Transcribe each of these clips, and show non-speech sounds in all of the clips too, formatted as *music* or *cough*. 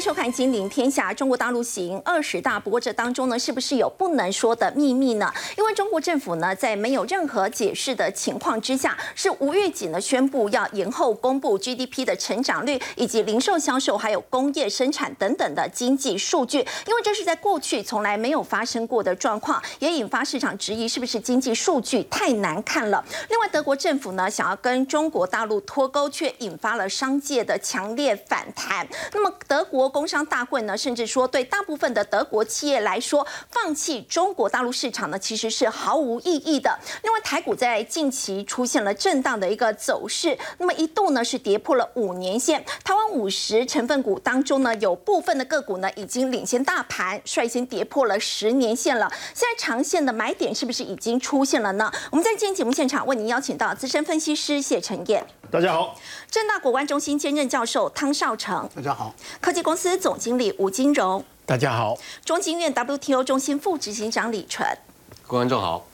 收看《金陵天下》。中国大陆行二十大，不过这当中呢，是不是有不能说的秘密呢？因为中国政府呢，在没有任何解释的情况之下，是无预警的宣布要延后公布 GDP 的成长率，以及零售销售，还有工业生产等等的经济数据。因为这是在过去从来没有发生过的状况，也引发市场质疑，是不是经济数据太难看了？另外，德国政府呢，想要跟中国大陆脱钩，却引发了商界的强烈反弹。那么，德国工商大会呢，甚至说，对大部分的德国企业来说，放弃中国大陆市场呢，其实是毫无意义的。另外，台股在近期出现了震荡的一个走势，那么一度呢是跌破了五年线。台湾五十成分股当中呢，有部分的个股呢已经领先大盘，率先跌破了十年线了。现在长线的买点是不是已经出现了呢？我们在今天节目现场为您邀请到资深分析师谢晨燕。大家好，正大国关中心兼任教授汤少成，大家好，科技公司总经理吴金荣，大家好，中经院 WTO 中心副执行长李纯，各位观众好。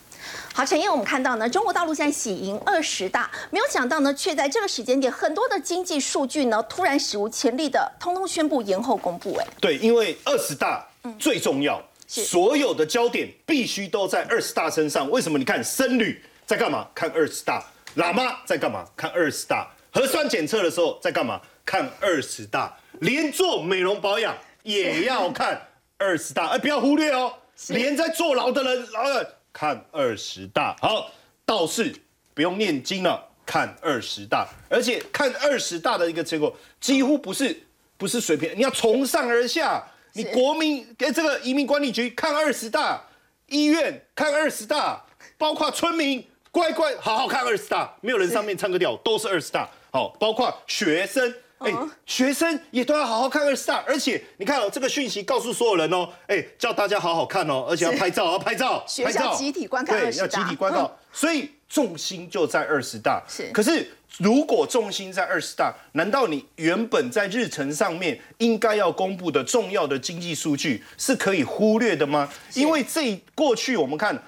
好，陈燕，我们看到呢，中国大陆现在喜迎二十大，没有想到呢，却在这个时间点，很多的经济数据呢，突然史无前例的，通通宣布延后公布。哎，对，因为二十大最重要，所有的焦点必须都在二十大身上。为什么？你看，僧侣在干嘛？看二十大。喇嘛在干嘛？看二十大核酸检测的时候在干嘛？看二十大，连做美容保养也要看二十大，哎，不要忽略哦。连在坐牢的人，老人看二十大。好，道士不用念经了，看二十大，而且看二十大的一个结果，几乎不是不是水平，你要从上而下，你国民给这个移民管理局看二十大，医院看二十大，包括村民。乖乖好好看二十大，没有人上面唱歌跳，都是二十大。好，包括学生，哎，学生也都要好好看二十大。而且你看哦，这个讯息告诉所有人哦，哎，叫大家好好看哦，而且要拍照，要拍照，学校集体观看对，要集体观看。所以重心就在二十大。是，可是如果重心在二十大，难道你原本在日程上面应该要公布的重要的经济数据是可以忽略的吗？因为这过去我们看。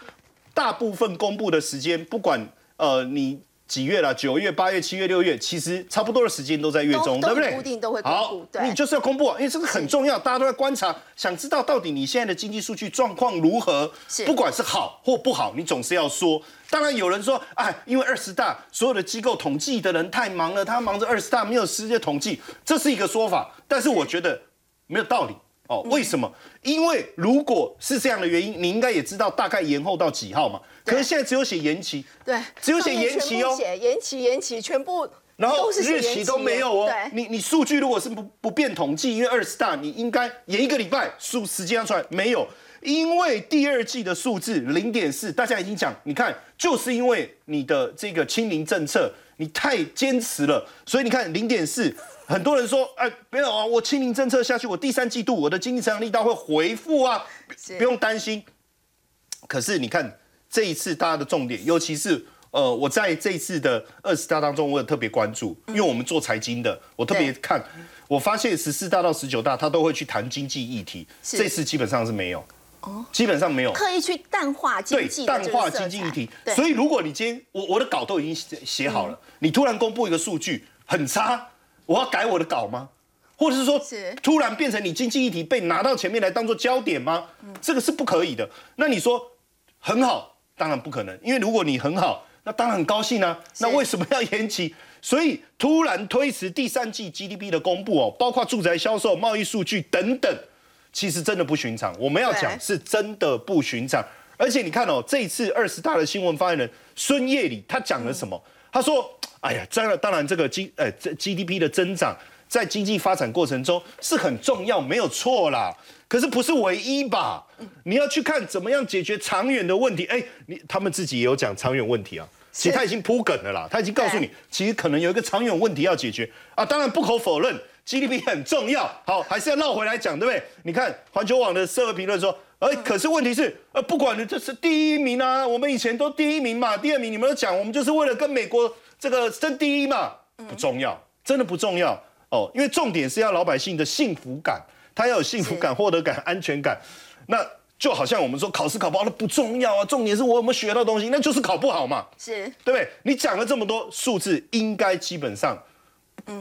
大部分公布的时间，不管呃你几月了，九月、八月、七月、六月，其实差不多的时间都在月中，对不对？固定都会公布。好，你就是要公布，因为这个很重要，大家都在观察，想知道到底你现在的经济数据状况如何。是，不管是好或不好，你总是要说。当然有人说，哎，因为二十大所有的机构统计的人太忙了，他忙着二十大没有时间统计，这是一个说法。但是我觉得没有道理。哦，为什么？因为如果是这样的原因，你应该也知道大概延后到几号嘛？可是现在只有写延期，对，只有写延期哦，写延期延期，全部然后日期都没有哦。你你数据如果是不不变统计，因为二十大你应该延一个礼拜，数时间要出来没有？因为第二季的数字零点四，大家已经讲，你看就是因为你的这个清零政策，你太坚持了，所以你看零点四。很多人说，哎，没有啊，我清零政策下去，我第三季度我的经济成长力道会回复啊，不用担心。可是你看这一次大家的重点，尤其是呃，我在这一次的二十大当中，我有特别关注，因为我们做财经的，我特别看，我发现十四大到十九大，他都会去谈经济议题，这次基本上是没有，哦，基本上没有。刻意去淡化经济，淡化经济议题。所以如果你今天我我的稿都已经写写好了，你突然公布一个数据很差。我要改我的稿吗？或者是说，突然变成你经济议题被拿到前面来当做焦点吗？这个是不可以的。那你说很好，当然不可能，因为如果你很好，那当然很高兴啊。那为什么要延期？所以突然推迟第三季 GDP 的公布哦，包括住宅销售、贸易数据等等，其实真的不寻常。我们要讲是真的不寻常。而且你看哦，这一次二十大的新闻发言人孙叶里他讲了什么？他说。哎呀，当然，当然，这个 G 呃，这 GDP 的增长在经济发展过程中是很重要，没有错啦。可是不是唯一吧？你要去看怎么样解决长远的问题。哎，你他们自己也有讲长远问题啊。其实他已经铺梗了啦，他已经告诉你，其实可能有一个长远问题要解决啊。当然不可否认，GDP 很重要。好，还是要绕回来讲，对不对？你看环球网的社会评论说，哎，可是问题是，呃，不管你这是第一名啊，我们以前都第一名嘛，第二名你们都讲，我们就是为了跟美国。这个争第一嘛，不重要，真的不重要。哦，因为重点是要老百姓的幸福感，他要有幸福感、获得感、安全感。那就好像我们说考试考不好，那不重要啊，重点是我有没有学到东西，那就是考不好嘛，是。对不对？你讲了这么多数字，应该基本上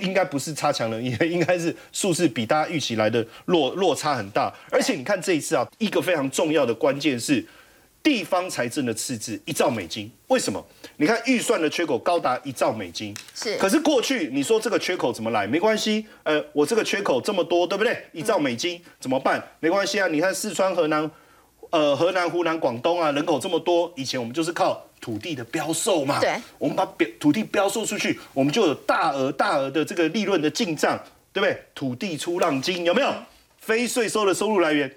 应该不是差强人意，*laughs* 应该是数字比大家预期来的落落差很大。而且你看这一次啊，一个非常重要的关键是地方财政的赤字一兆美金。为什么？你看预算的缺口高达一兆美金，是。可是过去你说这个缺口怎么来？没关系，呃，我这个缺口这么多，对不对？一兆美金怎么办？没关系啊，你看四川、河南。呃，河南、湖南、广东啊，人口这么多，以前我们就是靠土地的标售嘛。对，我们把标土地标售出去，我们就有大额大额的这个利润的进账，对不对？土地出让金有没有？非税收的收入来源，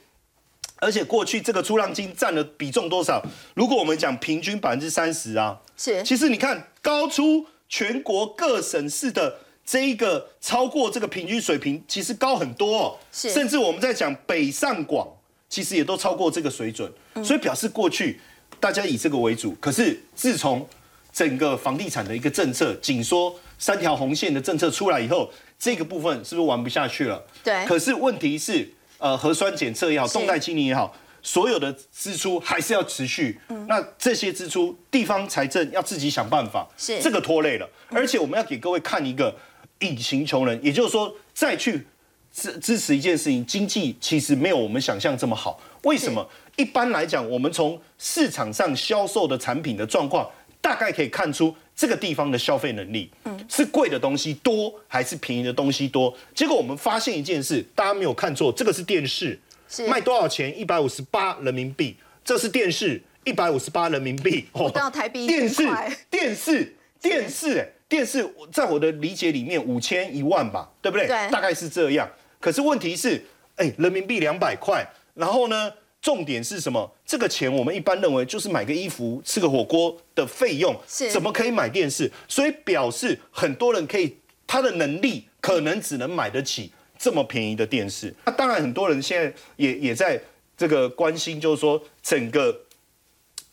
而且过去这个出让金占的比重多少？如果我们讲平均百分之三十啊，是。其实你看，高出全国各省市的这一个超过这个平均水平，其实高很多。哦。是。甚至我们在讲北上广。其实也都超过这个水准，所以表示过去大家以这个为主。可是自从整个房地产的一个政策紧缩三条红线的政策出来以后，这个部分是不是玩不下去了？对。可是问题是，呃，核酸检测也好，动态清零也好，所有的支出还是要持续。那这些支出，地方财政要自己想办法。是。这个拖累了，而且我们要给各位看一个隐形穷人，也就是说再去。支支持一件事情，经济其实没有我们想象这么好。为什么？一般来讲，我们从市场上销售的产品的状况，大概可以看出这个地方的消费能力，嗯，是贵的东西多还是便宜的东西多。结果我们发现一件事，大家没有看错，这个是电视，卖多少钱？一百五十八人民币。这是电视，一百五十八人民币。*laughs* 不到台币电视，电视，电视，哎，电视，在我的理解里面，五千一万吧，对不对？对，大概是这样。可是问题是，哎，人民币两百块，然后呢，重点是什么？这个钱我们一般认为就是买个衣服、吃个火锅的费用，怎么可以买电视？所以表示很多人可以，他的能力可能只能买得起这么便宜的电视。那当然，很多人现在也也在这个关心，就是说整个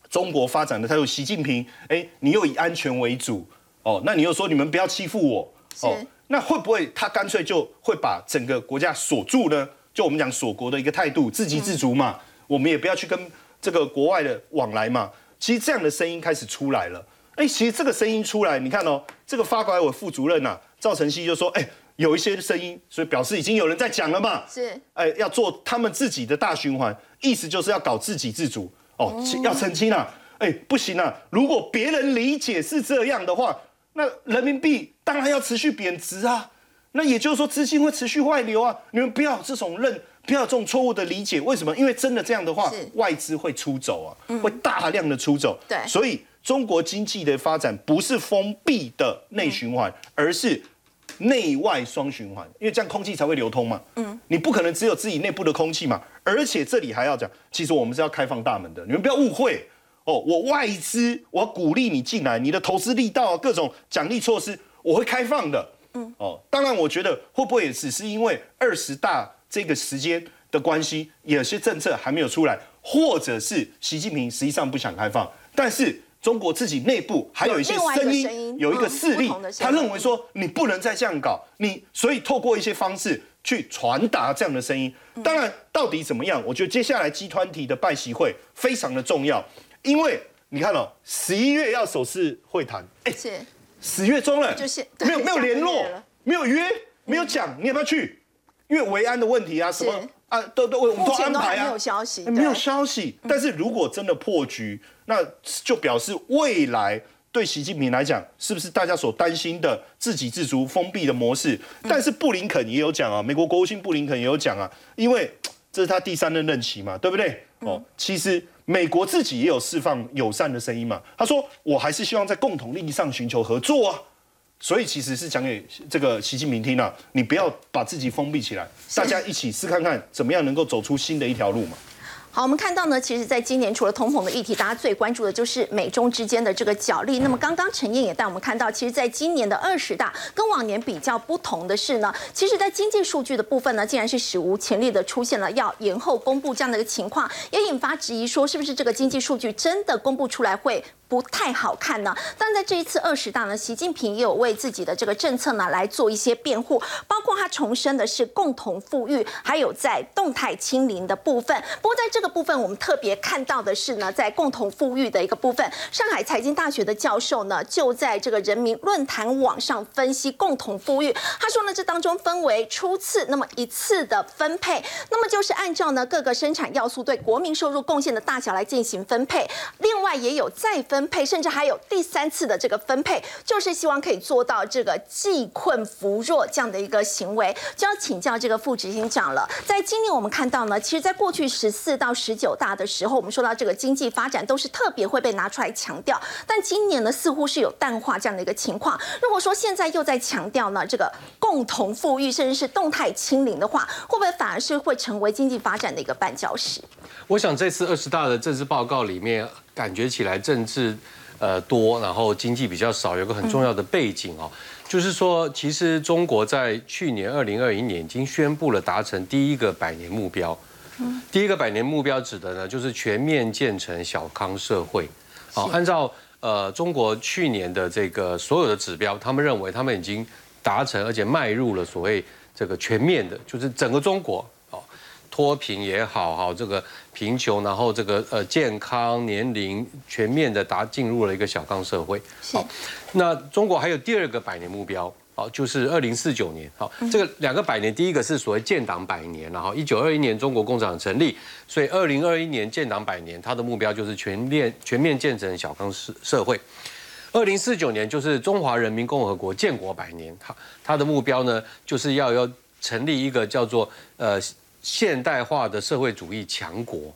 中国发展的态度。习近平，哎，你又以安全为主，哦，那你又说你们不要欺负我，哦。那会不会他干脆就会把整个国家锁住呢？就我们讲锁国的一个态度，自给自足嘛，我们也不要去跟这个国外的往来嘛。其实这样的声音开始出来了。哎，其实这个声音出来，你看哦，这个发改委副主任呐，赵晨曦就说，哎，有一些声音，所以表示已经有人在讲了嘛。是，哎，要做他们自己的大循环，意思就是要搞自给自足。哦，要澄清啊，哎，不行啊，如果别人理解是这样的话。那人民币当然要持续贬值啊，那也就是说资金会持续外流啊。你们不要这种认，不要这种错误的理解。为什么？因为真的这样的话，外资会出走啊，会大量的出走。对，所以中国经济的发展不是封闭的内循环，而是内外双循环，因为这样空气才会流通嘛。嗯，你不可能只有自己内部的空气嘛。而且这里还要讲，其实我们是要开放大门的，你们不要误会。哦，我外资，我鼓励你进来，你的投资力道啊，各种奖励措施，我会开放的。嗯，哦，当然，我觉得会不会也只是因为二十大这个时间的关系，有些政策还没有出来，或者是习近平实际上不想开放，但是中国自己内部还有一些声音，有一个势力，他认为说你不能再这样搞，你所以透过一些方式去传达这样的声音。当然，到底怎么样？我觉得接下来集团体的拜习会非常的重要。因为你看哦，十一月要首次会谈，哎，十月中了，就是没有没有联络，没有约，没有讲，你要不要去？因为维安的问题啊，什么啊，都都我们都安排啊，没有消息，没有消息。但是如果真的破局，那就表示未来对习近平来讲，是不是大家所担心的自给自足、封闭的模式？但是布林肯也有讲啊，美国国务卿布林肯也有讲啊，因为这是他第三任任期嘛，对不对？哦，其实。美国自己也有释放友善的声音嘛？他说：“我还是希望在共同利益上寻求合作啊。”所以其实是讲给这个习近平听啊，你不要把自己封闭起来，大家一起试看看怎么样能够走出新的一条路嘛。好，我们看到呢，其实，在今年除了通膨的议题，大家最关注的就是美中之间的这个角力。那么，刚刚陈燕也带我们看到，其实，在今年的二十大，跟往年比较不同的是呢，其实，在经济数据的部分呢，竟然是史无前例的出现了要延后公布这样的一个情况，也引发质疑，说是不是这个经济数据真的公布出来会不太好看呢。但在这一次二十大呢，习近平也有为自己的这个政策呢来做一些辩护，包括他重申的是共同富裕，还有在动态清零的部分。不过在这个部分，我们特别看到的是呢，在共同富裕的一个部分，上海财经大学的教授呢就在这个人民论坛网上分析共同富裕。他说呢，这当中分为初次那么一次的分配，那么就是按照呢各个生产要素对国民收入贡献的大小来进行分配。另外也有再分分配，甚至还有第三次的这个分配，就是希望可以做到这个济困扶弱这样的一个行为。就要请教这个副执行长了。在今年我们看到呢，其实在过去十四到十九大的时候，我们说到这个经济发展都是特别会被拿出来强调，但今年呢似乎是有淡化这样的一个情况。如果说现在又在强调呢这个共同富裕，甚至是动态清零的话，会不会反而是会成为经济发展的一个绊脚石？我想这次二十大的政治报告里面，感觉起来政治呃多，然后经济比较少，有个很重要的背景哦，就是说其实中国在去年二零二一年已经宣布了达成第一个百年目标。第一个百年目标指的呢，就是全面建成小康社会。好，按照呃中国去年的这个所有的指标，他们认为他们已经达成，而且迈入了所谓这个全面的，就是整个中国哦，脱贫也好，好这个贫穷，然后这个呃健康年龄全面的达进入了一个小康社会。好，那中国还有第二个百年目标。好，就是二零四九年。好，这个两个百年，第一个是所谓建党百年，然后一九二一年中国共产党成立，所以二零二一年建党百年，它的目标就是全面全面建成小康社社会。二零四九年就是中华人民共和国建国百年，好，它的目标呢就是要要成立一个叫做呃现代化的社会主义强国。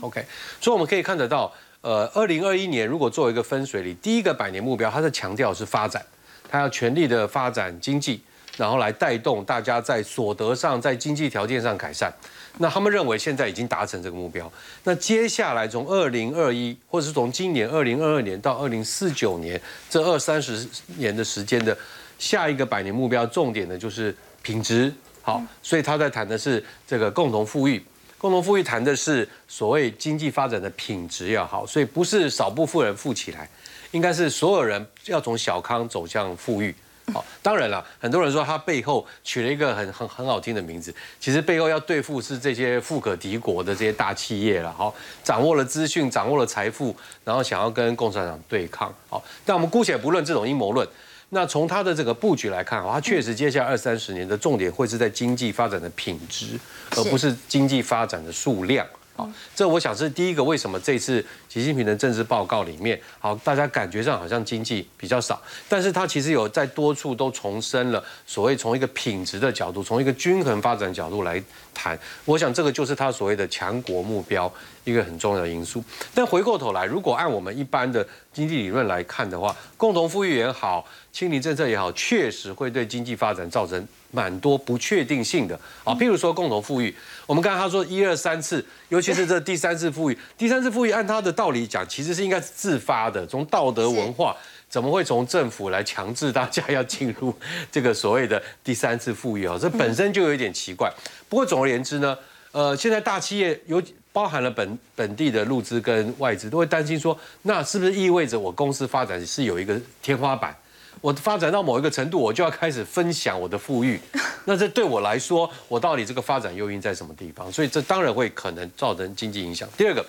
OK，所以我们可以看得到，呃，二零二一年如果作为一个分水岭，第一个百年目标，它的强调是发展。他要全力的发展经济，然后来带动大家在所得上、在经济条件上改善。那他们认为现在已经达成这个目标。那接下来从二零二一，或者是从今年二零二二年到二零四九年这二三十年的时间的下一个百年目标，重点的就是品质好。所以他在谈的是这个共同富裕。共同富裕谈的是所谓经济发展的品质要好，所以不是少部分人富起来。应该是所有人要从小康走向富裕，好，当然了，很多人说他背后取了一个很很很好听的名字，其实背后要对付是这些富可敌国的这些大企业了，好，掌握了资讯，掌握了财富，然后想要跟共产党对抗，好，但我们姑且不论这种阴谋论，那从他的这个布局来看，他确实接下来二三十年的重点会是在经济发展的品质，而不是经济发展的数量。好，这我想是第一个。为什么这次习近平的政治报告里面，好，大家感觉上好像经济比较少，但是他其实有在多处都重申了所谓从一个品质的角度，从一个均衡发展角度来谈。我想这个就是他所谓的强国目标一个很重要的因素。但回过头来，如果按我们一般的经济理论来看的话，共同富裕也好，清零政策也好，确实会对经济发展造成。蛮多不确定性的啊，譬如说共同富裕，我们刚才他说一二三次，尤其是这第三次富裕，第三次富裕按他的道理讲，其实是应该是自发的，从道德文化，怎么会从政府来强制大家要进入这个所谓的第三次富裕啊？这本身就有一点奇怪。不过总而言之呢，呃，现在大企业有包含了本本地的入资跟外资，都会担心说，那是不是意味着我公司发展是有一个天花板？我发展到某一个程度，我就要开始分享我的富裕。*laughs* 那这对我来说，我到底这个发展诱因在什么地方？所以这当然会可能造成经济影响。第二个，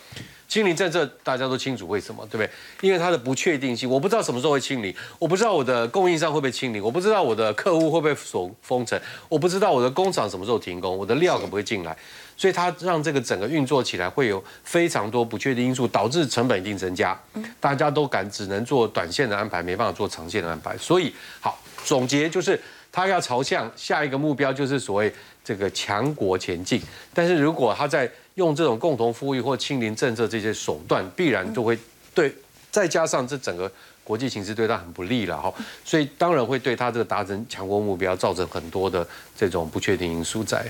清零政策大家都清楚为什么，对不对？因为它的不确定性，我不知道什么时候会清零，我不知道我的供应商会不会清零，我不知道我的客户会不会锁封城，我不知道我的工厂什么时候停工，我的料可不会进来。所以它让这个整个运作起来会有非常多不确定因素，导致成本一定增加。大家都敢只能做短线的安排，没办法做长线的安排。所以好总结就是，它要朝向下一个目标，就是所谓这个强国前进。但是如果他在用这种共同富裕或清零政策这些手段，必然就会对，再加上这整个国际形势对他很不利了哈，所以当然会对他这个达成强国目标造成很多的这种不确定因素在。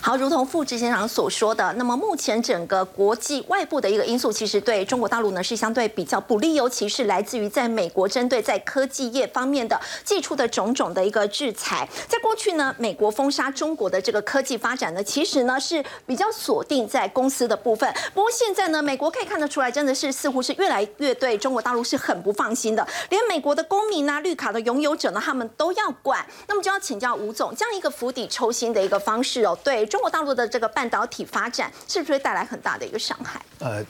好，如同傅执行长所说的，那么目前整个国际外部的一个因素，其实对中国大陆呢是相对比较不利，尤其是来自于在美国针对在科技业方面的寄出的种种的一个制裁。在过去呢，美国封杀中国的这个科技发展呢，其实呢是比较锁定在公司的部分。不过现在呢，美国可以看得出来，真的是似乎是越来越对中国大陆是很不放心的，连美国的公民啊、绿卡的拥有者呢，他们都要管。那么就要请教吴总，这样一个釜底抽薪的一个方式哦，对。中国大陆的这个半导体发展，是不是会带来很大的一个伤害？呃。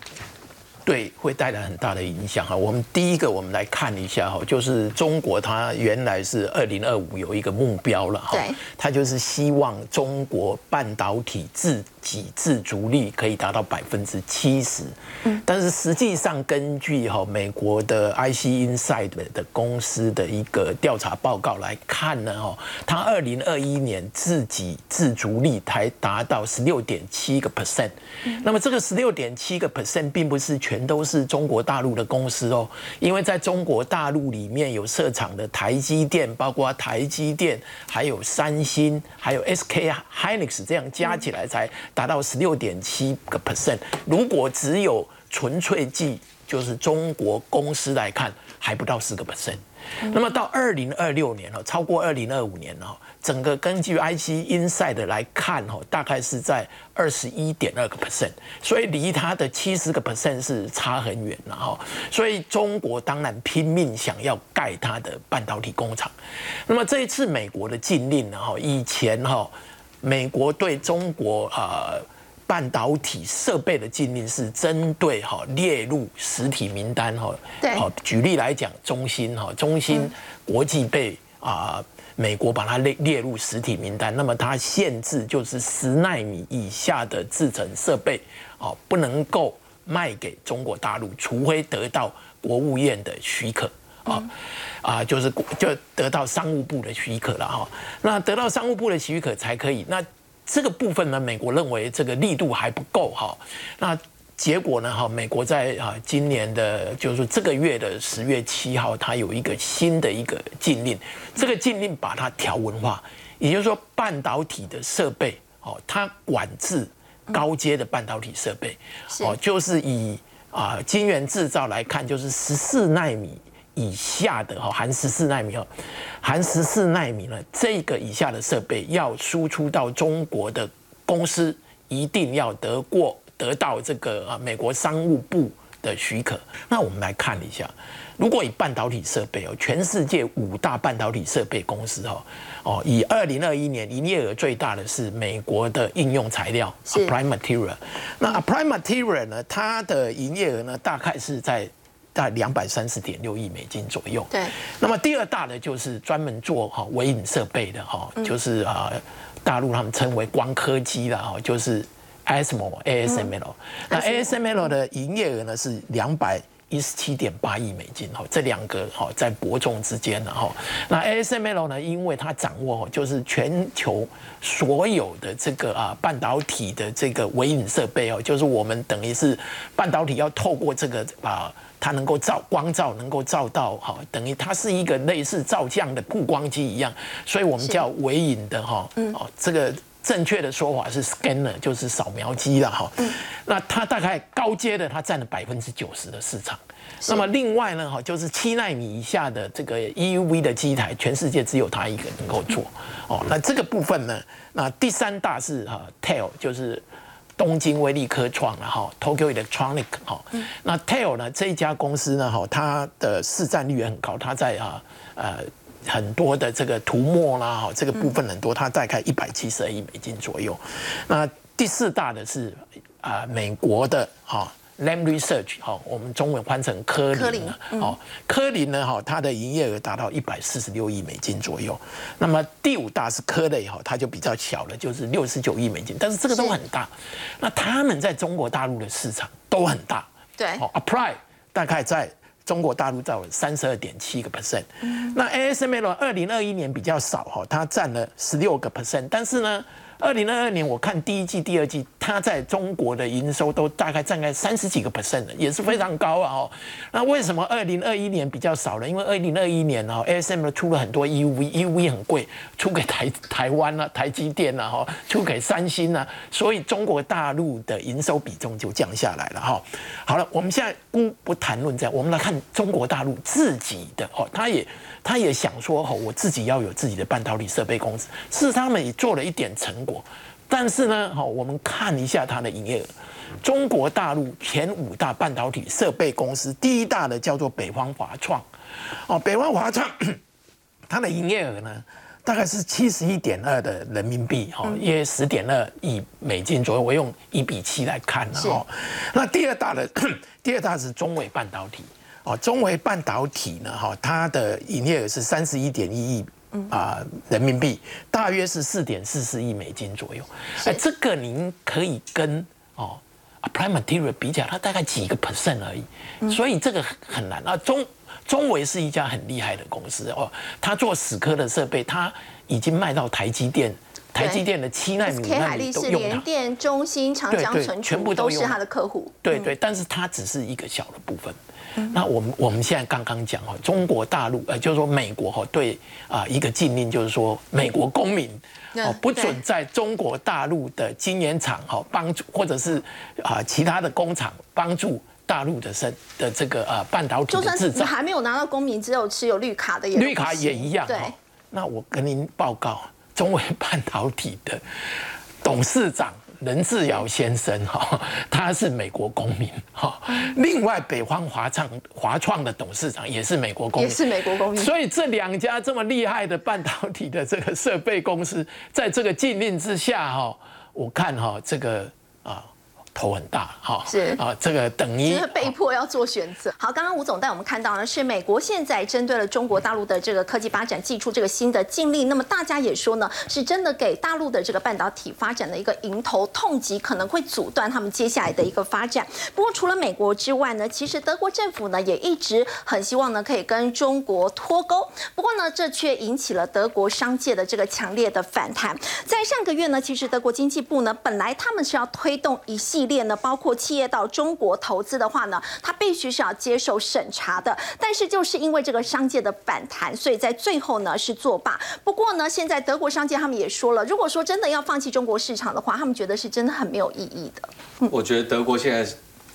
对，会带来很大的影响哈。我们第一个，我们来看一下哈，就是中国它原来是二零二五有一个目标了哈，它就是希望中国半导体自己自足率可以达到百分之七十。嗯，但是实际上根据哈美国的 IC Inside 的公司的一个调查报告来看呢哈，它二零二一年自己自足率才达到十六点七个 percent。那么这个十六点七个 percent 并不是全。全都是中国大陆的公司哦，因为在中国大陆里面有设厂的台积电，包括台积电，还有三星，还有 SK Hynix，这样加起来才达到十六点七个 percent。如果只有纯粹计，就是中国公司来看，还不到四个 percent。那么到二零二六年了，超过二零二五年了，整个根据 IC Inside 来看哦，大概是在二十一点二个 percent，所以离它的七十个 percent 是差很远了哈。所以中国当然拼命想要盖它的半导体工厂。那么这一次美国的禁令呢哈，以前哈美国对中国啊。半导体设备的禁令是针对哈列入实体名单哈，对，好举例来讲，中芯哈，中芯国际被啊美国把它列列入实体名单，那么它限制就是十纳米以下的制程设备哦不能够卖给中国大陆，除非得到国务院的许可啊啊就是就得到商务部的许可了哈，那得到商务部的许可才可以那。这个部分呢，美国认为这个力度还不够哈。那结果呢？哈，美国在啊今年的，就是说这个月的十月七号，它有一个新的一个禁令。这个禁令把它条文化，也就是说半导体的设备哦，它管制高阶的半导体设备哦，就是以啊晶圆制造来看，就是十四纳米。以下的哈含十四纳米哦，含十四纳米呢，这个以下的设备要输出到中国的公司，一定要得过得到这个啊美国商务部的许可。那我们来看一下，如果以半导体设备哦，全世界五大半导体设备公司哦哦，以二零二一年营业额最大的是美国的应用材料 Applied Material。那 Applied Material 呢，它的营业额呢，大概是在。在两百三十点六亿美金左右。对。那么第二大的就是专门做哈微影设备的哈，就是啊大陆他们称为光刻机的哈，就是 ASML ASML。那 ASML 的营业额呢是两百一十七点八亿美金哈，这两个哈在伯仲之间的哈。那 ASML 呢，因为它掌握就是全球所有的这个啊半导体的这个微影设备哦，就是我们等于是半导体要透过这个啊。它能够照光照，能够照到哈，等于它是一个类似照相的曝光机一样，所以我们叫微影的哈。哦，这个正确的说法是 scanner，就是扫描机了哈。那它大概高阶的，它占了百分之九十的市场。那么另外呢，哈，就是七纳米以下的这个 EUV 的机台，全世界只有它一个能够做。哦，那这个部分呢，那第三大是哈 TEL，就是。东京威力科创了哈，Tokyo Electronic 哈，那 TEL 呢这一家公司呢哈，它的市占率也很高，它在啊呃很多的这个涂抹啦哈这个部分很多，它大概一百七十二亿美金左右。那第四大的是啊美国的哈。Lam Research 哈，我们中文翻成科林啊，哦，科林呢哈，它的营业额达到一百四十六亿美金左右。那么第五大是科雷哈，它就比较小了，就是六十九亿美金，但是这个都很大。那他们在中国大陆的市场都很大。对，Apply 大概在中国大陆占了三十二点七个 percent。那 ASML 二零二一年比较少哈，它占了十六个 percent，但是呢。二零二二年我看第一季、第二季，它在中国的营收都大概占概三十几个 percent，也是非常高啊！哦，那为什么二零二一年比较少呢？因为二零二一年哦，ASM 出了很多 EUV，EUV 很贵，出给台台湾啊、台积电啊、哈，出给三星啊，所以中国大陆的营收比重就降下来了哈。好了，我们现在不不谈论这样，我们来看中国大陆自己的哦，他也他也想说哦，我自己要有自己的半导体设备公司，是他们也做了一点成果。但是呢，好，我们看一下它的营业额。中国大陆前五大半导体设备公司，第一大的叫做北方华创，哦，北方华创，它的营业额呢，大概是七十一点二的人民币，哈，约十点二亿美金左右。我用一比七来看了，哈。那第二大的，*coughs* 第二大是中伟半导体，哦，中伟半导体呢，哈，它的营业额是三十一点一亿。啊，人民币大约是四点四四亿美金左右。哎，这个您可以跟哦，Applied Material 比起来，它大概几个 percent 而已。所以这个很难啊。中中维是一家很厉害的公司哦，它做死磕的设备，它已经卖到台积电，台积电的七纳米那里都用它。电、中芯、长江存储全部都是它的客户。对对，但是它只是一个小的部分。那我们我们现在刚刚讲哈，中国大陆呃，就是说美国哈对啊一个禁令，就是说美国公民哦不准在中国大陆的晶圆厂哈帮助或者是啊其他的工厂帮助大陆的生的这个呃半导体制造，还没有拿到公民，只有持有绿卡的也绿卡也一样。对，那我跟您报告，中微半导体的董事长。任志尧先生哈，*laughs* 他是美国公民哈。另外，北方华创华创的董事长也是美国公民，也是美国公民。所以这两家这么厉害的半导体的这个设备公司，在这个禁令之下哈，我看哈这个啊。头很大，哈是啊，这个等于被迫要做选择。好，刚刚吴总带我们看到呢，是美国现在针对了中国大陆的这个科技发展，寄出这个新的禁令。那么大家也说呢，是真的给大陆的这个半导体发展的一个迎头痛击，可能会阻断他们接下来的一个发展。不过除了美国之外呢，其实德国政府呢也一直很希望呢可以跟中国脱钩。不过呢，这却引起了德国商界的这个强烈的反弹。在上个月呢，其实德国经济部呢本来他们是要推动一系列呢，包括企业到中国投资的话呢，它必须是要接受审查的。但是就是因为这个商界的反弹，所以在最后呢是作罢。不过呢，现在德国商界他们也说了，如果说真的要放弃中国市场的话，他们觉得是真的很没有意义的。我觉得德国现在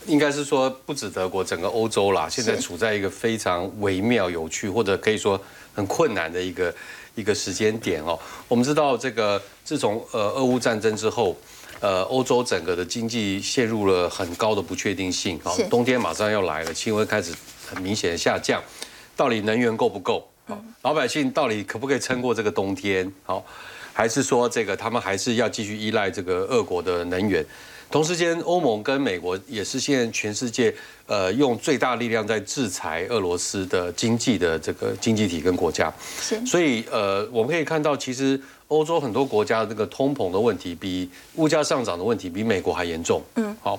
应该是说不止德国，整个欧洲啦，现在处在一个非常微妙、有趣，或者可以说很困难的一个一个时间点哦。我们知道这个自从呃俄乌战争之后。呃，欧洲整个的经济陷入了很高的不确定性。好，冬天马上要来了，气温开始很明显的下降，到底能源够不够？好，老百姓到底可不可以撑过这个冬天？好，还是说这个他们还是要继续依赖这个俄国的能源？同时间，欧盟跟美国也是现在全世界呃用最大力量在制裁俄罗斯的经济的这个经济体跟国家。是，所以呃，我们可以看到其实。欧洲很多国家这个通膨的问题，比物价上涨的问题比美国还严重。嗯，好，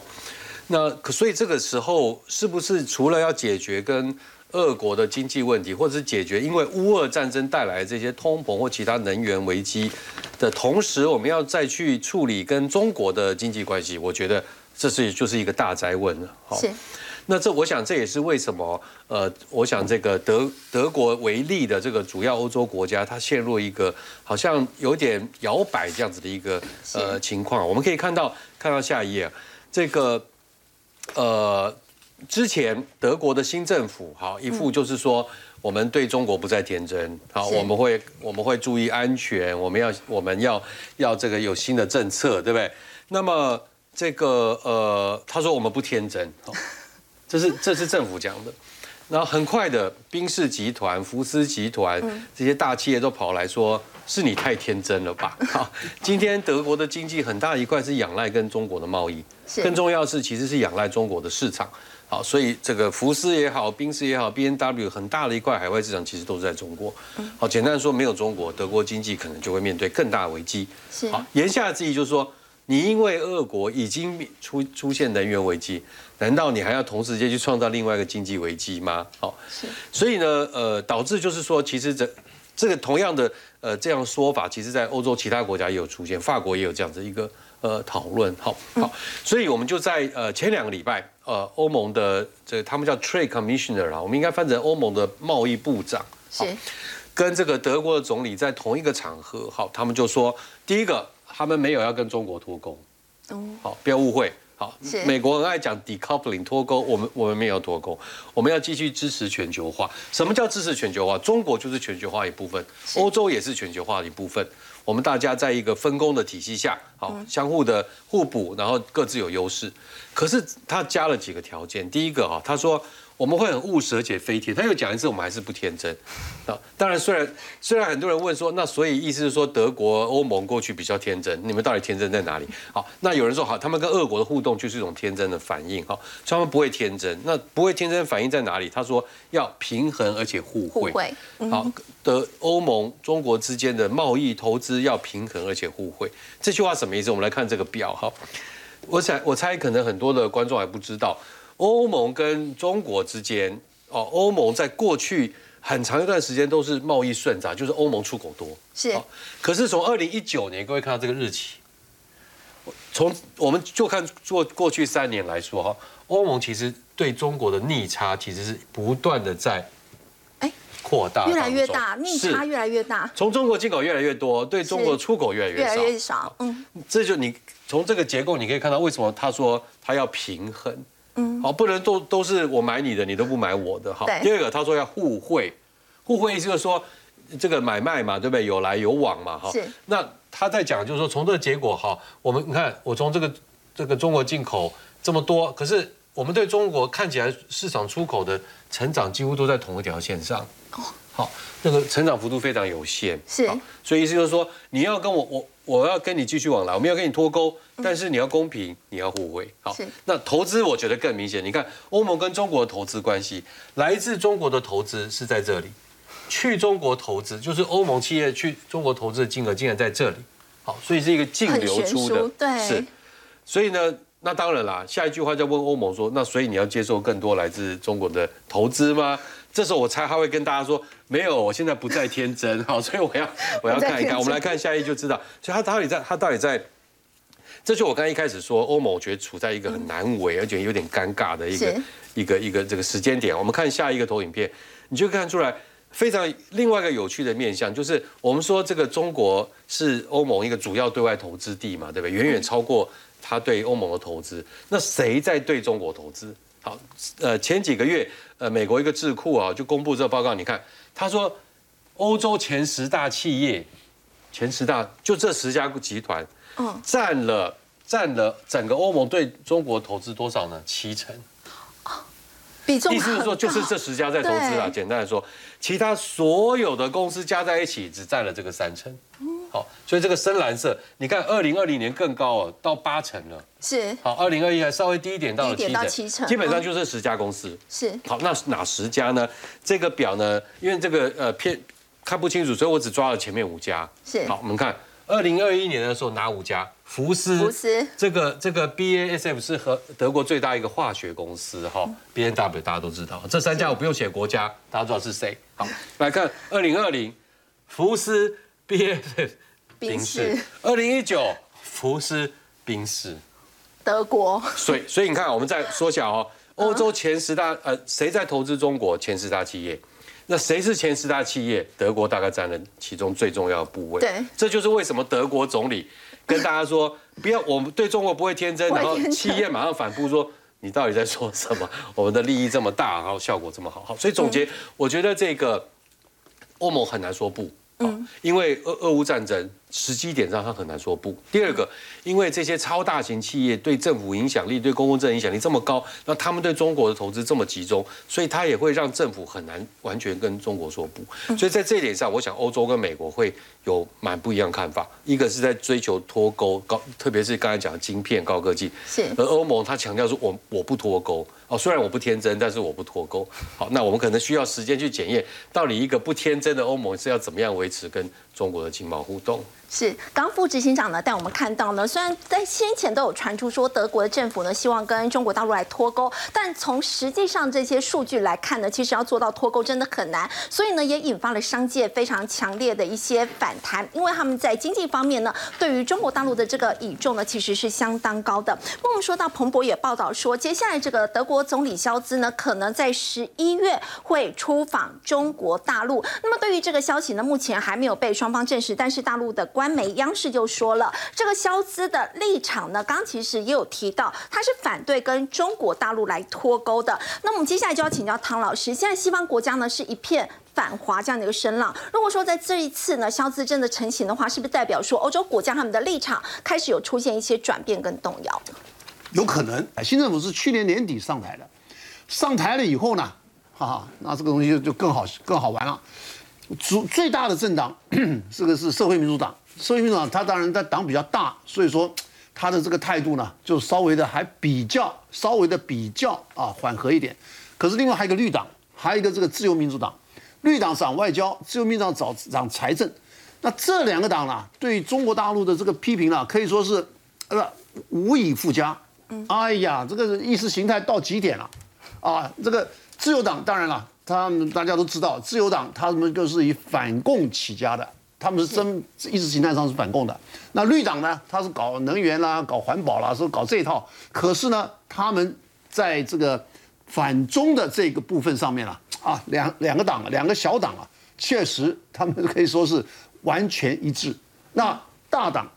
那可所以这个时候是不是除了要解决跟俄国的经济问题，或者是解决因为乌俄战争带来这些通膨或其他能源危机的同时，我们要再去处理跟中国的经济关系？我觉得这是就是一个大灾问了。好。那这，我想这也是为什么，呃，我想这个德德国为例的这个主要欧洲国家，它陷入一个好像有点摇摆这样子的一个呃情况。我们可以看到，看到下一页，这个呃，之前德国的新政府，好一副就是说，我们对中国不再天真，好，我们会我们会注意安全，我们要我们要要这个有新的政策，对不对？那么这个呃，他说我们不天真。这是这是政府讲的，然后很快的，宾士集团、福斯集团这些大企业都跑来说：“是你太天真了吧？*laughs* ”好，今天德国的经济很大一块是仰赖跟中国的贸易，更重要是其实是仰赖中国的市场。好，所以这个福斯也好，宾士也好，B N W 很大的一块海外市场其实都是在中国。好，简单说，没有中国，德国经济可能就会面对更大的危机。好，言下之意就是说。你因为俄国已经出出现能源危机，难道你还要同时间去创造另外一个经济危机吗？好，是，所以呢，呃，导致就是说，其实这这个同样的呃这样说法，其实在欧洲其他国家也有出现，法国也有这样子一个呃讨论。好，好，所以我们就在呃前两个礼拜，呃，欧盟的这他们叫 Trade Commissioner 啊，我们应该翻成欧盟的贸易部长，是跟这个德国的总理在同一个场合，好，他们就说，第一个，他们没有要跟中国脱钩，哦，好，不要误会。好，美国很爱讲 decoupling 脱钩，我们我们没有脱钩，我们要继续支持全球化。什么叫支持全球化？中国就是全球化一部分，欧洲也是全球化的一部分。我们大家在一个分工的体系下，好，相互的互补，然后各自有优势。可是他加了几个条件，第一个哈，他说。我们会很务实且非天，他又讲一次，我们还是不天真 *laughs* 啊。当然，虽然虽然很多人问说，那所以意思是说德国、欧盟过去比较天真，你们到底天真在哪里？好，那有人说好，他们跟俄国的互动就是一种天真的反应，哈，他们不会天真。那不会天真反应在哪里？他说要平衡而且互惠。好，的欧盟、中国之间的贸易投资要平衡而且互惠。这句话什么意思？我们来看这个表哈。我想我猜可能很多的观众还不知道。欧盟跟中国之间，哦，欧盟在过去很长一段时间都是贸易顺差，就是欧盟出口多。是。可是从二零一九年，各位看到这个日期，从我们就看做过去三年来说，哈，欧盟其实对中国的逆差其实是不断的在，哎，扩大，越来越大，逆差越来越大。从中国进口越来越多，对中国出口越来越少。越来越少。嗯。这就你从这个结构你可以看到，为什么他说他要平衡。嗯，好，不能都都是我买你的，你都不买我的，好。第二个，他说要互惠，互惠意思就是说，这个买卖嘛，对不对？有来有往嘛，哈。是。那他在讲，就是说，从这个结果，哈，我们你看，我从这个这个中国进口这么多，可是我们对中国看起来市场出口的成长几乎都在同一条线上。哦。好，那个成长幅度非常有限。是。所以意思就是说，你要跟我我。我要跟你继续往来，我没有跟你脱钩，但是你要公平，你要互惠。好，那投资我觉得更明显。你看欧盟跟中国的投资关系，来自中国的投资是在这里，去中国投资就是欧盟企业去中国投资的金额竟然在这里。好，所以是一个净流出的，对，是。所以呢，那当然啦，下一句话就问欧盟说，那所以你要接受更多来自中国的投资吗？这时候我猜他会跟大家说，没有，我现在不再天真，*laughs* 好，所以我要我要看一看，我们来看下一就知道，所以他到底在，他到底在，这就我刚刚一开始说，欧盟我觉得处在一个很难为而且有点尴尬的一个一个一个这个时间点。我们看下一个投影片，你就看出来非常另外一个有趣的面向，就是我们说这个中国是欧盟一个主要对外投资地嘛，对不对？远远超过他对欧盟的投资，那谁在对中国投资？好，呃，前几个月，呃，美国一个智库啊，就公布这个报告。你看，他说，欧洲前十大企业，前十大就这十家集团，嗯，占了占了整个欧盟对中国投资多少呢？七成。比重意思是说，就是这十家在投资啊。简单来说，其他所有的公司加在一起只占了这个三成。好，所以这个深蓝色，你看二零二零年更高哦，到八成了。是。好，二零二一还稍微低一点，到了七成。基本上就是十家公司。是。好，那哪十家呢？这个表呢，因为这个呃偏看不清楚，所以我只抓了前面五家。是。好，我们看二零二一年的时候哪五家？福斯。福斯。这个这个 BASF 是和德国最大一个化学公司哈，BNW 大家都知道。这三家我不用写国家，大家知道是谁。好，来看二零二零，福斯。BASF 宾士，二零一九福斯宾士，德国。所以所以你看，我们再缩小哦，欧洲前十大呃，谁在投资中国？前十大企业，那谁是前十大企业？德国大概占了其中最重要的部位。对，这就是为什么德国总理跟大家说，不要我们对中国不会天真，然后企业马上反复说，你到底在说什么？*laughs* 我们的利益这么大，然后效果这么好，好，所以总结，我觉得这个欧盟很难说不。嗯，因为俄俄乌战争。时机点上，他很难说不。第二个，因为这些超大型企业对政府影响力、对公共政策影响力这么高，那他们对中国的投资这么集中，所以他也会让政府很难完全跟中国说不。所以在这一点上，我想欧洲跟美国会有蛮不一样看法。一个是在追求脱钩高，特别是刚才讲的晶片高科技，是。而欧盟他强调说，我我不脱钩哦，虽然我不天真，但是我不脱钩。好，那我们可能需要时间去检验，到底一个不天真的欧盟是要怎么样维持跟中国的经贸互动。是，刚副执行长呢带我们看到呢，虽然在先前都有传出说德国的政府呢希望跟中国大陆来脱钩，但从实际上这些数据来看呢，其实要做到脱钩真的很难，所以呢也引发了商界非常强烈的一些反弹，因为他们在经济方面呢，对于中国大陆的这个倚重呢其实是相当高的。那我们说到彭博也报道说，接下来这个德国总理肖兹呢，可能在十一月会出访中国大陆。那么对于这个消息呢，目前还没有被双方证实，但是大陆的关媒央视就说了，这个肖兹的立场呢，刚其实也有提到，他是反对跟中国大陆来脱钩的。那我们接下来就要请教汤老师，现在西方国家呢是一片反华这样的一个声浪。如果说在这一次呢，肖兹真的成型的话，是不是代表说欧洲国家他们的立场开始有出现一些转变跟动摇？有可能。新政府是去年年底上台的，上台了以后呢，哈哈，那这个东西就更好更好玩了。主最大的政党，*clears throat* 这个是社会民主党。社会民主党它当然在党比较大，所以说他的这个态度呢，就稍微的还比较稍微的比较啊缓和一点。可是另外还有一个绿党，还有一个这个自由民主党。绿党掌外交，自由民主党掌掌财政。那这两个党呢，对中国大陆的这个批评呢，可以说是呃无以复加。哎呀，这个意识形态到极点了啊！这个自由党当然了。他们大家都知道，自由党他们就是以反共起家的，他们是真意识形态上是反共的。那绿党呢，他是搞能源啦、搞环保啦，说搞这一套。可是呢，他们在这个反中的这个部分上面啊，啊，两两个党，两个小党啊，确实他们可以说是完全一致。那大党，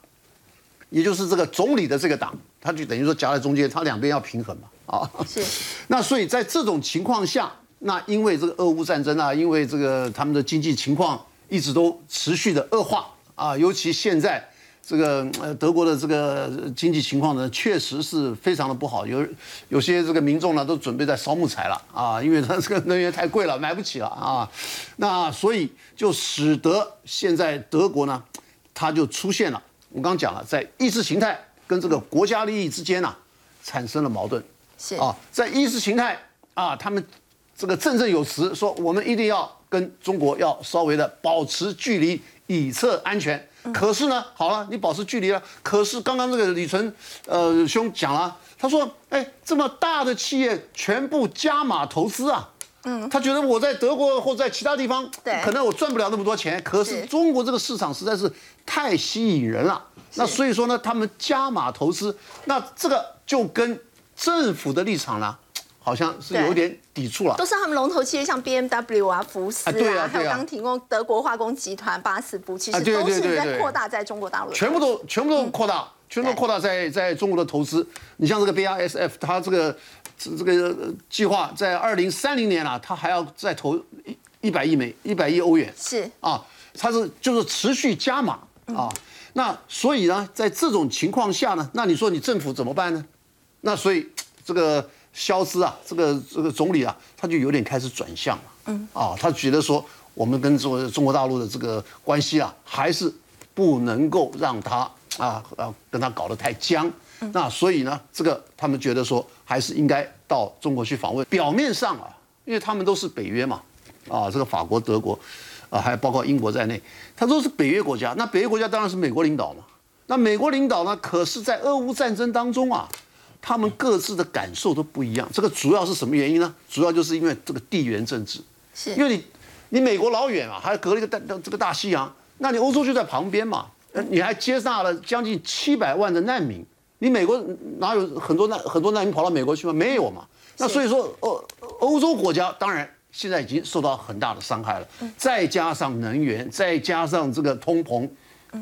也就是这个总理的这个党，他就等于说夹在中间，他两边要平衡嘛，啊，是。*laughs* 那所以在这种情况下。那因为这个俄乌战争啊，因为这个他们的经济情况一直都持续的恶化啊，尤其现在这个呃德国的这个经济情况呢，确实是非常的不好，有有些这个民众呢都准备在烧木材了啊，因为他这个能源太贵了，买不起了啊。那所以就使得现在德国呢，它就出现了，我刚刚讲了，在意识形态跟这个国家利益之间呢产生了矛盾，是啊，在意识形态啊，他们。这个振振有词说，我们一定要跟中国要稍微的保持距离，以策安全。可是呢，好了，你保持距离了。可是刚刚这个李纯呃兄讲了，他说，哎，这么大的企业全部加码投资啊，嗯，他觉得我在德国或在其他地方，对，可能我赚不了那么多钱。可是中国这个市场实在是太吸引人了。那所以说呢，他们加码投资，那这个就跟政府的立场呢。好像是有点抵触了，都是他们龙头企业，像 B M W 啊、福斯啊，还有刚提供德国化工集团、巴斯夫，其实都是在扩大在中国大陆，全部都全部都扩大，全部都扩大在在中国的投资。你像这个 B R S F，它这个这个计划在二零三零年啊，它还要再投一一百亿美一百亿欧元，是。啊，它是就是持续加码。啊。那所以呢，在这种情况下呢，那你说你政府怎么办呢？那所以这个。肖兹啊，这个这个总理啊，他就有点开始转向了。嗯，啊，他觉得说，我们跟中中国大陆的这个关系啊，还是不能够让他啊啊跟他搞得太僵。那所以呢，这个他们觉得说，还是应该到中国去访问。表面上啊，因为他们都是北约嘛，啊，这个法国、德国，啊，还包括英国在内，他都是北约国家。那北约国家当然是美国领导嘛。那美国领导呢，可是在俄乌战争当中啊。他们各自的感受都不一样，这个主要是什么原因呢？主要就是因为这个地缘政治，是因为你你美国老远啊，还隔了一个大这个大西洋，那你欧洲就在旁边嘛，你还接纳了将近七百万的难民，你美国哪有很多难很多难民跑到美国去吗？没有嘛。那所以说，欧欧洲国家当然现在已经受到很大的伤害了，再加上能源，再加上这个通膨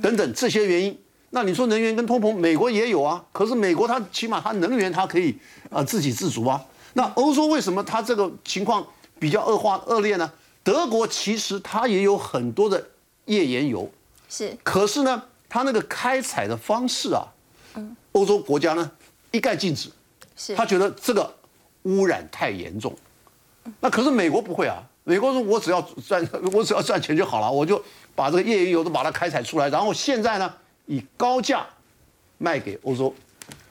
等等这些原因。那你说能源跟通膨，美国也有啊，可是美国它起码它能源它可以啊自给自足啊。那欧洲为什么它这个情况比较恶化恶劣呢？德国其实它也有很多的页岩油，是，可是呢，它那个开采的方式啊，嗯，欧洲国家呢一概禁止，是，他觉得这个污染太严重。那可是美国不会啊，美国说我只要赚我只要赚钱就好了，我就把这个页岩油都把它开采出来，然后现在呢。以高价卖给欧洲，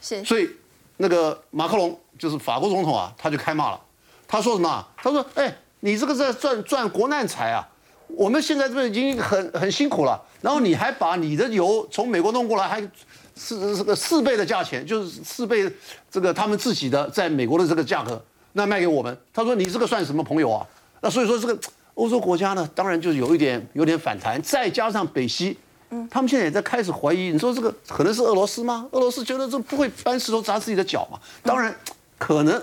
是，所以那个马克龙就是法国总统啊，他就开骂了。他说什么？他说：“哎，你这个在赚赚国难财啊！我们现在这边已经很很辛苦了，然后你还把你的油从美国弄过来，还四这个四倍的价钱，就是四倍这个他们自己的在美国的这个价格，那卖给我们。他说你这个算什么朋友啊？那所以说这个欧洲国家呢，当然就是有一点有点反弹，再加上北溪，他们现在也在开始怀疑，你说这个可能是俄罗斯吗？俄罗斯觉得这不会搬石头砸自己的脚嘛？当然可能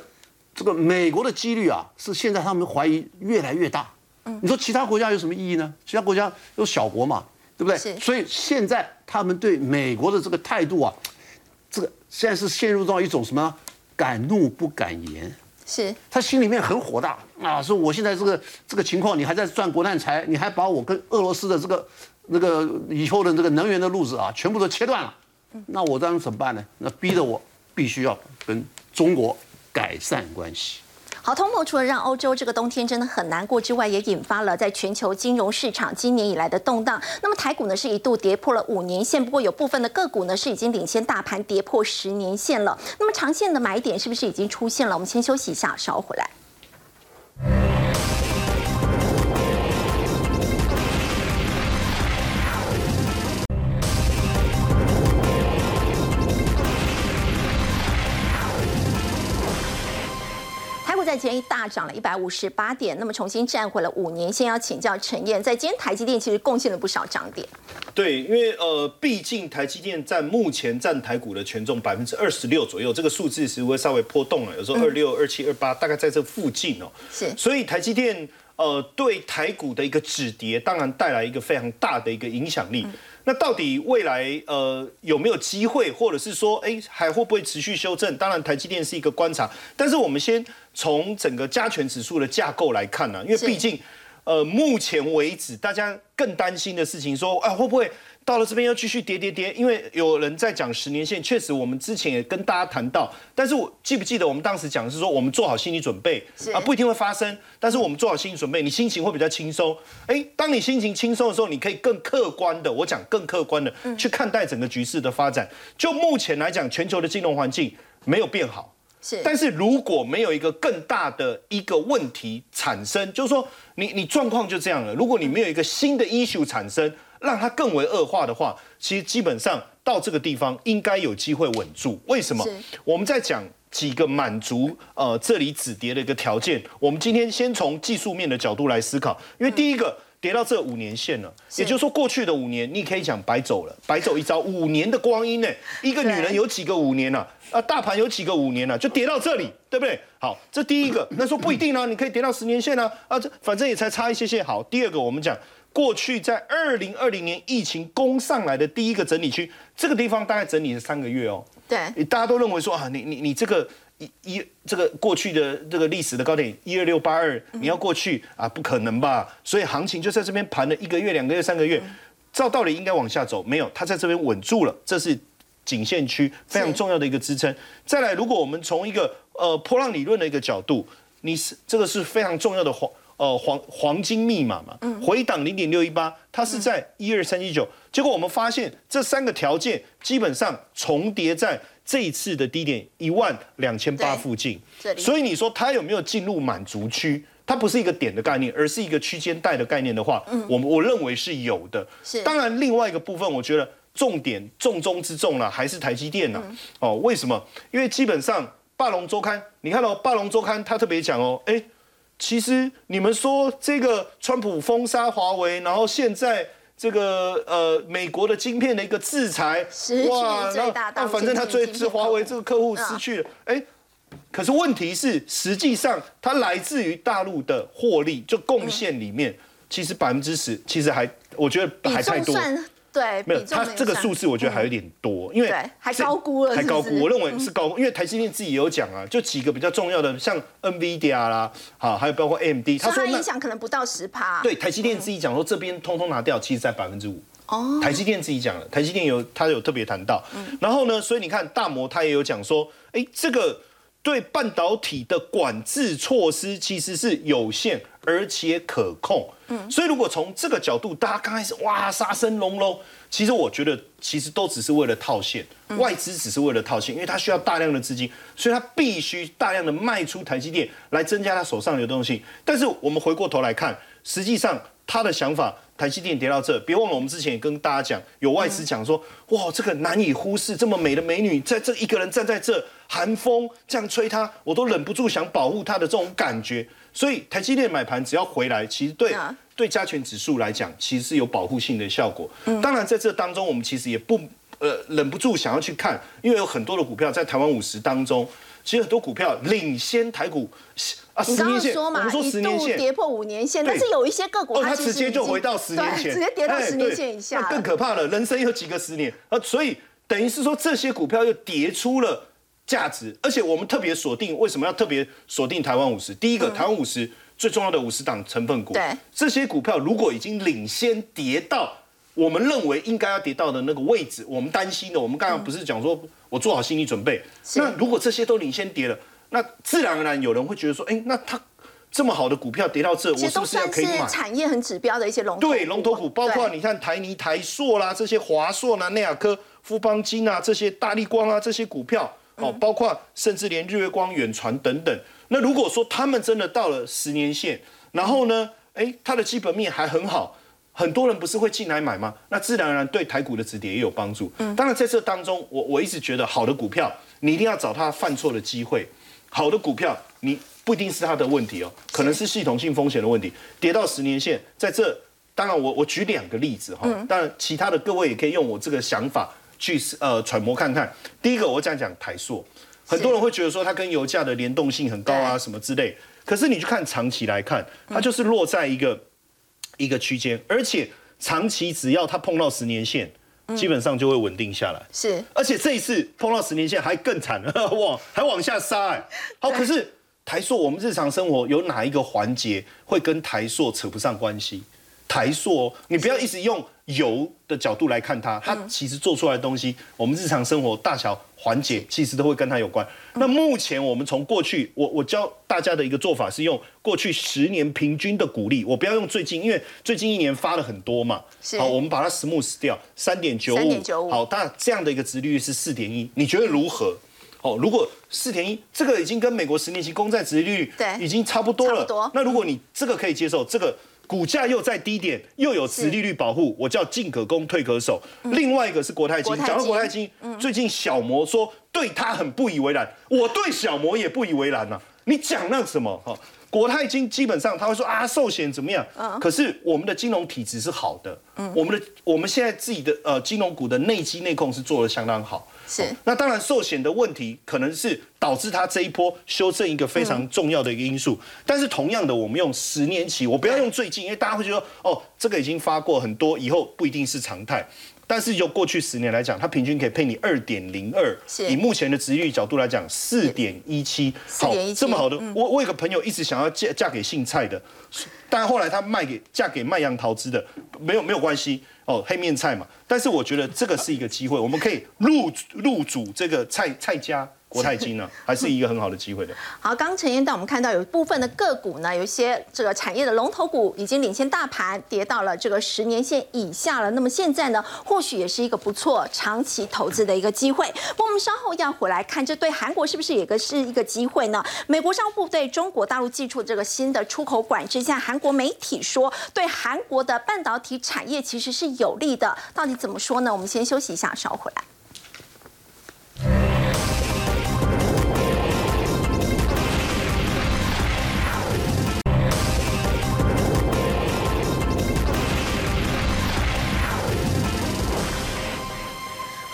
这个美国的几率啊，是现在他们怀疑越来越大。你说其他国家有什么意义呢？其他国家都小国嘛，对不对？所以现在他们对美国的这个态度啊，这个现在是陷入到一种什么敢怒不敢言。是他心里面很火大啊，说我现在这个这个情况，你还在赚国难财，你还把我跟俄罗斯的这个那个以后的这个能源的路子啊，全部都切断了。那我当然怎么办呢？那逼得我必须要跟中国改善关系。好，通膨除了让欧洲这个冬天真的很难过之外，也引发了在全球金融市场今年以来的动荡。那么台股呢是一度跌破了五年线，不过有部分的个股呢是已经领先大盘跌破十年线了。那么长线的买点是不是已经出现了？我们先休息一下，稍后回来。今天一大涨了一百五十八点，那么重新站回了五年线。要请教陈燕，在今天台积电其实贡献了不少涨点。对，因为呃，毕竟台积电占目前占台股的权重百分之二十六左右，这个数字是会稍微波动了，有时候二六、二七、二八，大概在这附近哦。是，所以台积电呃对台股的一个止跌，当然带来一个非常大的一个影响力。那到底未来呃有没有机会，或者是说哎还会不会持续修正？当然台积电是一个观察，但是我们先从整个加权指数的架构来看呢，因为毕竟呃目前为止大家更担心的事情说啊会不会？到了这边又继续跌跌跌，因为有人在讲十年线，确实我们之前也跟大家谈到，但是我记不记得我们当时讲的是说我们做好心理准备啊，不一定会发生，但是我们做好心理准备，你心情会比较轻松。哎，当你心情轻松的时候，你可以更客观的，我讲更客观的去看待整个局势的发展。就目前来讲，全球的金融环境没有变好，是，但是如果没有一个更大的一个问题产生，就是说你你状况就这样了，如果你没有一个新的 issue 产生。让它更为恶化的话，其实基本上到这个地方应该有机会稳住。为什么？我们在讲几个满足呃这里止跌的一个条件。我们今天先从技术面的角度来思考，因为第一个跌到这五年线了，也就是说过去的五年你可以讲白走了，白走一招。五年的光阴呢，一个女人有几个五年呢？啊，大盘有几个五年呢？就跌到这里，对不对？好，这第一个。那说不一定呢，你可以跌到十年线啊。啊，这反正也才差一些些。好，第二个我们讲。过去在二零二零年疫情攻上来的第一个整理区，这个地方大概整理了三个月哦。对，大家都认为说啊，你你你这个一一这个过去的这个历史的高点一二六八二，你要过去啊，不可能吧？所以行情就在这边盘了一个月、两个月、三个月，照道理应该往下走，没有，它在这边稳住了，这是颈线区非常重要的一个支撑。再来，如果我们从一个呃波浪理论的一个角度，你是这个是非常重要的黄。呃，黄黄金密码嘛，回档零点六一八，它是在一二三一九，结果我们发现这三个条件基本上重叠在这一次的低点一万两千八附近，所以你说它有没有进入满足区？它不是一个点的概念，而是一个区间带的概念的话，我我认为是有的。是，当然另外一个部分，我觉得重点重中之重了，还是台积电呢？哦，为什么？因为基本上霸龙周刊，你看到霸龙周刊，他特别讲哦，哎。其实你们说这个川普封杀华为，然后现在这个呃美国的晶片的一个制裁，哇，那那反正他最是华为这个客户失去了，哎，可是问题是实际上它来自于大陆的获利，就贡献里面，其实百分之十，其实还我觉得还太多。对，没有，它这个数字我觉得还有点多，因为还高估了，还高估。我认为是高估，因为台积电自己也有讲啊，就几个比较重要的，像 NVIDIA 啦，好，还有包括 AMD，他说影响可能不到十趴。对，台积电自己讲说这边通通拿掉，其实在百分之五。哦，台积电自己讲了，台积电有他有特别谈到，然后呢，所以你看大摩他也有讲说，哎，这个对半导体的管制措施其实是有限。而且可控，嗯，所以如果从这个角度，大家刚开始哇杀声隆隆，其实我觉得其实都只是为了套现，外资只是为了套现，因为它需要大量的资金，所以它必须大量的卖出台积电来增加它手上流动性。但是我们回过头来看，实际上他的想法，台积电跌到这，别忘了我们之前也跟大家讲，有外资讲说，哇，这个难以忽视，这么美的美女在这一个人站在这，寒风这样吹它，我都忍不住想保护它的这种感觉。所以台积电买盘只要回来，其实对对加权指数来讲，其实是有保护性的效果。当然在这当中，我们其实也不呃忍不住想要去看，因为有很多的股票在台湾五十当中。其实很多股票领先台股啊，十年线，我们说十年线跌破五年线，但是有一些个股它直接就回到十年前，直接跌到十年线以下，更可怕了。人生有几个十年啊？所以等于是说这些股票又跌出了价值，而且我们特别锁定，为什么要特别锁定台湾五十？第一个，台湾五十最重要的五十档成分股，对这些股票如果已经领先跌到我们认为应该要跌到的那个位置，我们担心的，我们刚刚不是讲说。我做好心理准备。那如果这些都领先跌了，那自然而然有人会觉得说，哎，那它这么好的股票跌到这，我是不是要可以买？产业很指标的一些龙对龙头股，包括你看台泥、台塑啦，这些华硕啦、内亚科、富邦金啊，这些大力光啊，这些股票哦，包括甚至连日月光、远传等等。那如果说他们真的到了十年线，然后呢，哎，它的基本面还很好。很多人不是会进来买吗？那自然而然对台股的止跌也有帮助。嗯，当然在这当中，我我一直觉得好的股票，你一定要找它犯错的机会。好的股票，你不一定是它的问题哦，可能是系统性风险的问题。跌到十年线，在这，当然我我举两个例子哈，当然其他的各位也可以用我这个想法去呃揣摩看看。第一个，我讲讲台塑，很多人会觉得说它跟油价的联动性很高啊什么之类，可是你去看长期来看，它就是落在一个。一个区间，而且长期只要它碰到十年线，基本上就会稳定下来。是，而且这一次碰到十年线还更惨了，*laughs* 哇，还往下杀哎。好，可是台塑，我们日常生活有哪一个环节会跟台塑扯不上关系？台塑，你不要一直用油的角度来看它，它其实做出来的东西，我们日常生活大小。环节其实都会跟它有关。那目前我们从过去，我我教大家的一个做法是用过去十年平均的股利，我不要用最近，因为最近一年发了很多嘛。好，我们把它 smooth 掉，三点九五。好，那这样的一个值率是四点一，你觉得如何？哦，如果四点一，这个已经跟美国十年期公债值率对已经差不多了。那如果你这个可以接受，这个。股价又在低点，又有殖利率保护，我叫进可攻退可守。另外一个是国泰金，讲到国泰金，最近小摩说对他很不以为然，我对小摩也不以为然呐。你讲那什么哈？国泰金基本上他会说啊，寿险怎么样？可是我们的金融体质是好的，我们的我们现在自己的呃金融股的内基内控是做的相当好。是，那当然寿险的问题可能是导致它这一波修正一个非常重要的一个因素。但是同样的，我们用十年期，我不要用最近，因为大家会觉得哦，这个已经发过很多，以后不一定是常态。但是就过去十年来讲，它平均可以配你二点零二，以目前的值率角度来讲，四点一七，好，这么好的。我我有个朋友一直想要嫁嫁给姓蔡的，但后来他卖给嫁给卖杨桃汁的，没有没有关系。哦，黑面菜嘛，但是我觉得这个是一个机会，我们可以入入主这个蔡蔡家。国泰金呢，*laughs* 还是一个很好的机会的。好，刚刚陈燕带我们看到，有部分的个股呢，有一些这个产业的龙头股已经领先大盘，跌到了这个十年线以下了。那么现在呢，或许也是一个不错长期投资的一个机会。不过我们稍后要回来看，这对韩国是不是也个是一个机会呢？美国商务部对中国大陆寄出这个新的出口管制，现在韩国媒体说，对韩国的半导体产业其实是有利的。到底怎么说呢？我们先休息一下，稍回来。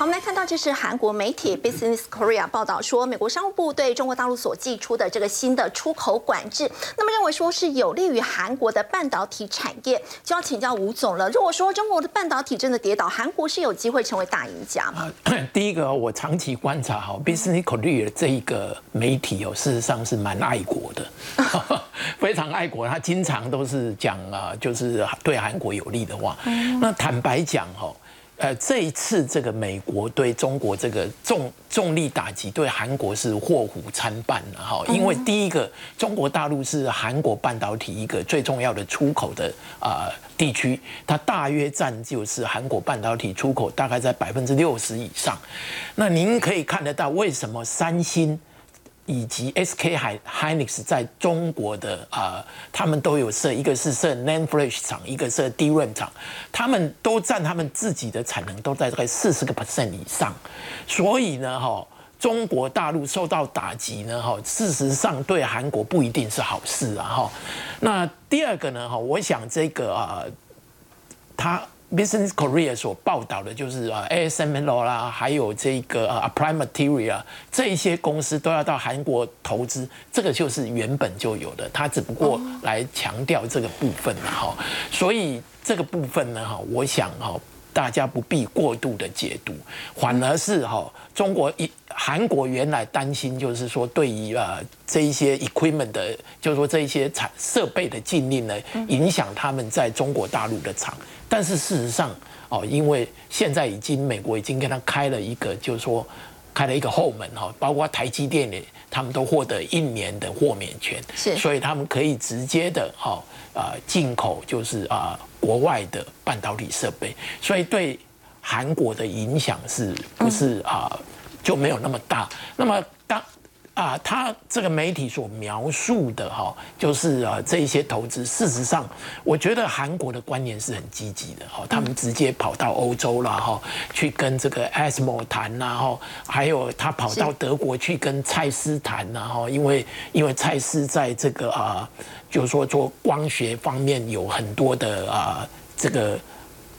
我们来看到，这是韩国媒体 Business Korea 报道说，美国商务部对中国大陆所寄出的这个新的出口管制，那么认为说是有利于韩国的半导体产业，就要请教吴总了。如果说中国的半导体真的跌倒，韩国是有机会成为大赢家吗？*coughs* 第一个，我长期观察哈，Business Korea 这一个媒体哦，事实上是蛮爱国的，*laughs* 非常爱国，他经常都是讲啊，就是对韩国有利的话。那坦白讲哈。呃，这一次这个美国对中国这个重重力打击，对韩国是祸福参半的哈。因为第一个，中国大陆是韩国半导体一个最重要的出口的啊地区，它大约占就是韩国半导体出口大概在百分之六十以上。那您可以看得到，为什么三星以及 SK 海 Hynix 在中国的啊，他们都有设，一个是设 NAND Flash 厂，一个是 DRAM 厂，他们都占他们自己的产能都在大概四十个 percent 以上，所以呢，哈，中国大陆受到打击呢，哈，事实上对韩国不一定是好事啊，哈。那第二个呢，哈，我想这个啊，他。Business Korea 所报道的就是啊，ASML 啦，还有这个啊，Applied Material 这一些公司都要到韩国投资，这个就是原本就有的，它只不过来强调这个部分了哈。所以这个部分呢，哈，我想哈，大家不必过度的解读，反而是哈，中国一韩国原来担心就是说，对于啊这一些 equipment 的，就是说这一些产设备的禁令呢，影响他们在中国大陆的厂。但是事实上，哦，因为现在已经美国已经跟他开了一个，就是说开了一个后门哈，包括台积电也，他们都获得一年的豁免权，是，所以他们可以直接的哈啊进口，就是啊国外的半导体设备，所以对韩国的影响是不是啊就没有那么大？那么当。啊，他这个媒体所描述的哈，就是啊，这一些投资，事实上，我觉得韩国的观念是很积极的哈，他们直接跑到欧洲了哈，去跟这个 ASML 谈呐哈，还有他跑到德国去跟蔡司谈呐哈，因为因为蔡司在这个啊，就是说做光学方面有很多的啊这个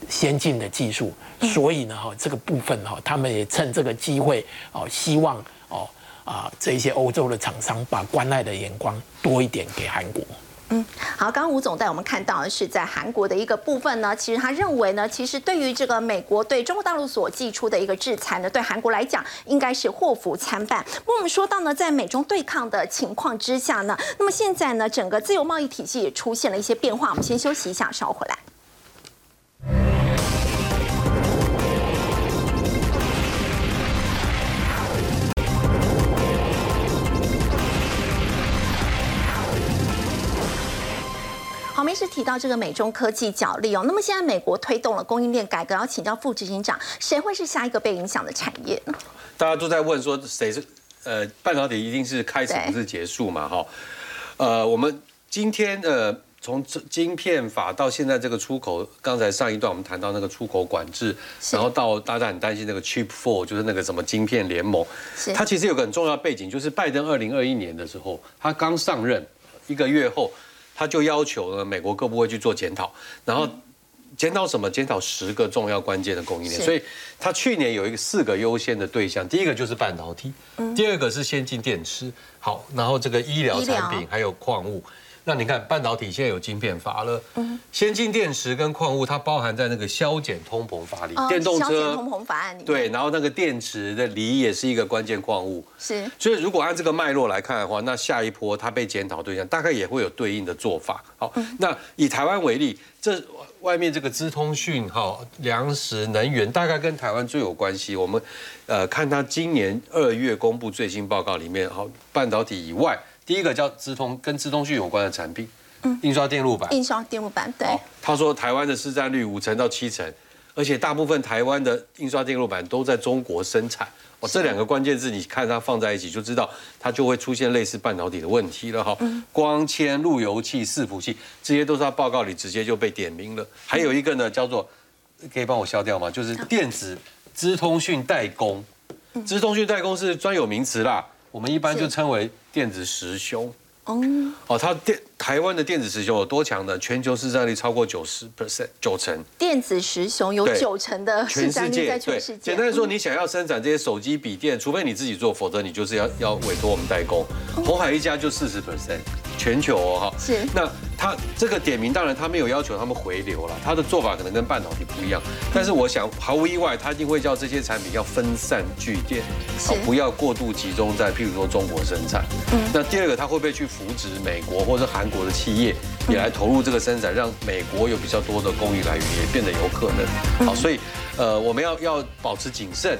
先进的技术，所以呢哈，这个部分哈，他们也趁这个机会哦，希望哦。啊，这一些欧洲的厂商把关爱的眼光多一点给韩国。嗯，好，刚刚吴总带我们看到的是在韩国的一个部分呢，其实他认为呢，其实对于这个美国对中国大陆所寄出的一个制裁呢，对韩国来讲应该是祸福参半。不过我们说到呢，在美中对抗的情况之下呢，那么现在呢，整个自由贸易体系也出现了一些变化。我们先休息一下，稍后回来。好，没事提到这个美中科技角力哦。那么现在美国推动了供应链改革，要请教副执行长，谁会是下一个被影响的产业呢？大家都在问说谁是呃半导体一定是开始不是结束嘛？哈，呃，我们今天呃从晶片法到现在这个出口，刚才上一段我们谈到那个出口管制，然后到大家很担心那个 Chip Four，就是那个什么晶片联盟，它其实有个很重要背景，就是拜登二零二一年的时候，他刚上任一个月后。他就要求呢，美国各部会去做检讨，然后检讨什么？检讨十个重要关键的供应链。所以，他去年有一个四个优先的对象，第一个就是半导体，第二个是先进电池，好，然后这个医疗产品还有矿物。那你看，半导体现在有晶片法了，先进电池跟矿物，它包含在那个消减通膨法里，电动车通膨法案里。对，然后那个电池的锂也是一个关键矿物。是。所以如果按这个脉络来看的话，那下一波它被检讨对象大概也会有对应的做法。好，那以台湾为例，这外面这个资通讯、哈粮食、能源，大概跟台湾最有关系。我们呃看它今年二月公布最新报告里面，好半导体以外。第一个叫资通，跟资通讯有关的产品，嗯，印刷电路板，印刷电路板，对。他说台湾的市占率五成到七成，而且大部分台湾的印刷电路板都在中国生产。哦，这两个关键字你看它放在一起，就知道它就会出现类似半导体的问题了哈。光纤、路由器、伺服器，这些都是他报告里直接就被点名了。还有一个呢，叫做可以帮我消掉吗？就是电子资通讯代工，资通讯代工是专有名词啦，我们一般就称为。电子时钟。哦，哦，它电台湾的电子时雄有多强呢？全球市占率超过九十 percent 九成。电子时雄有九成的市占率在全世界。简单说，你想要生产这些手机、笔电，除非你自己做，否则你就是要要委托我们代工。红海一家就四十 percent，全球哦哈。是。那他这个点名，当然他没有要求他们回流了，他的做法可能跟半导体不一样。但是我想，毫无意外，他一定会叫这些产品要分散聚电，好，不要过度集中在譬如说中国生产。嗯。那第二个，他会不会去？扶植美国或者韩国的企业也来投入这个生产，让美国有比较多的供应来源，也变得有可能。好，所以呃，我们要要保持谨慎。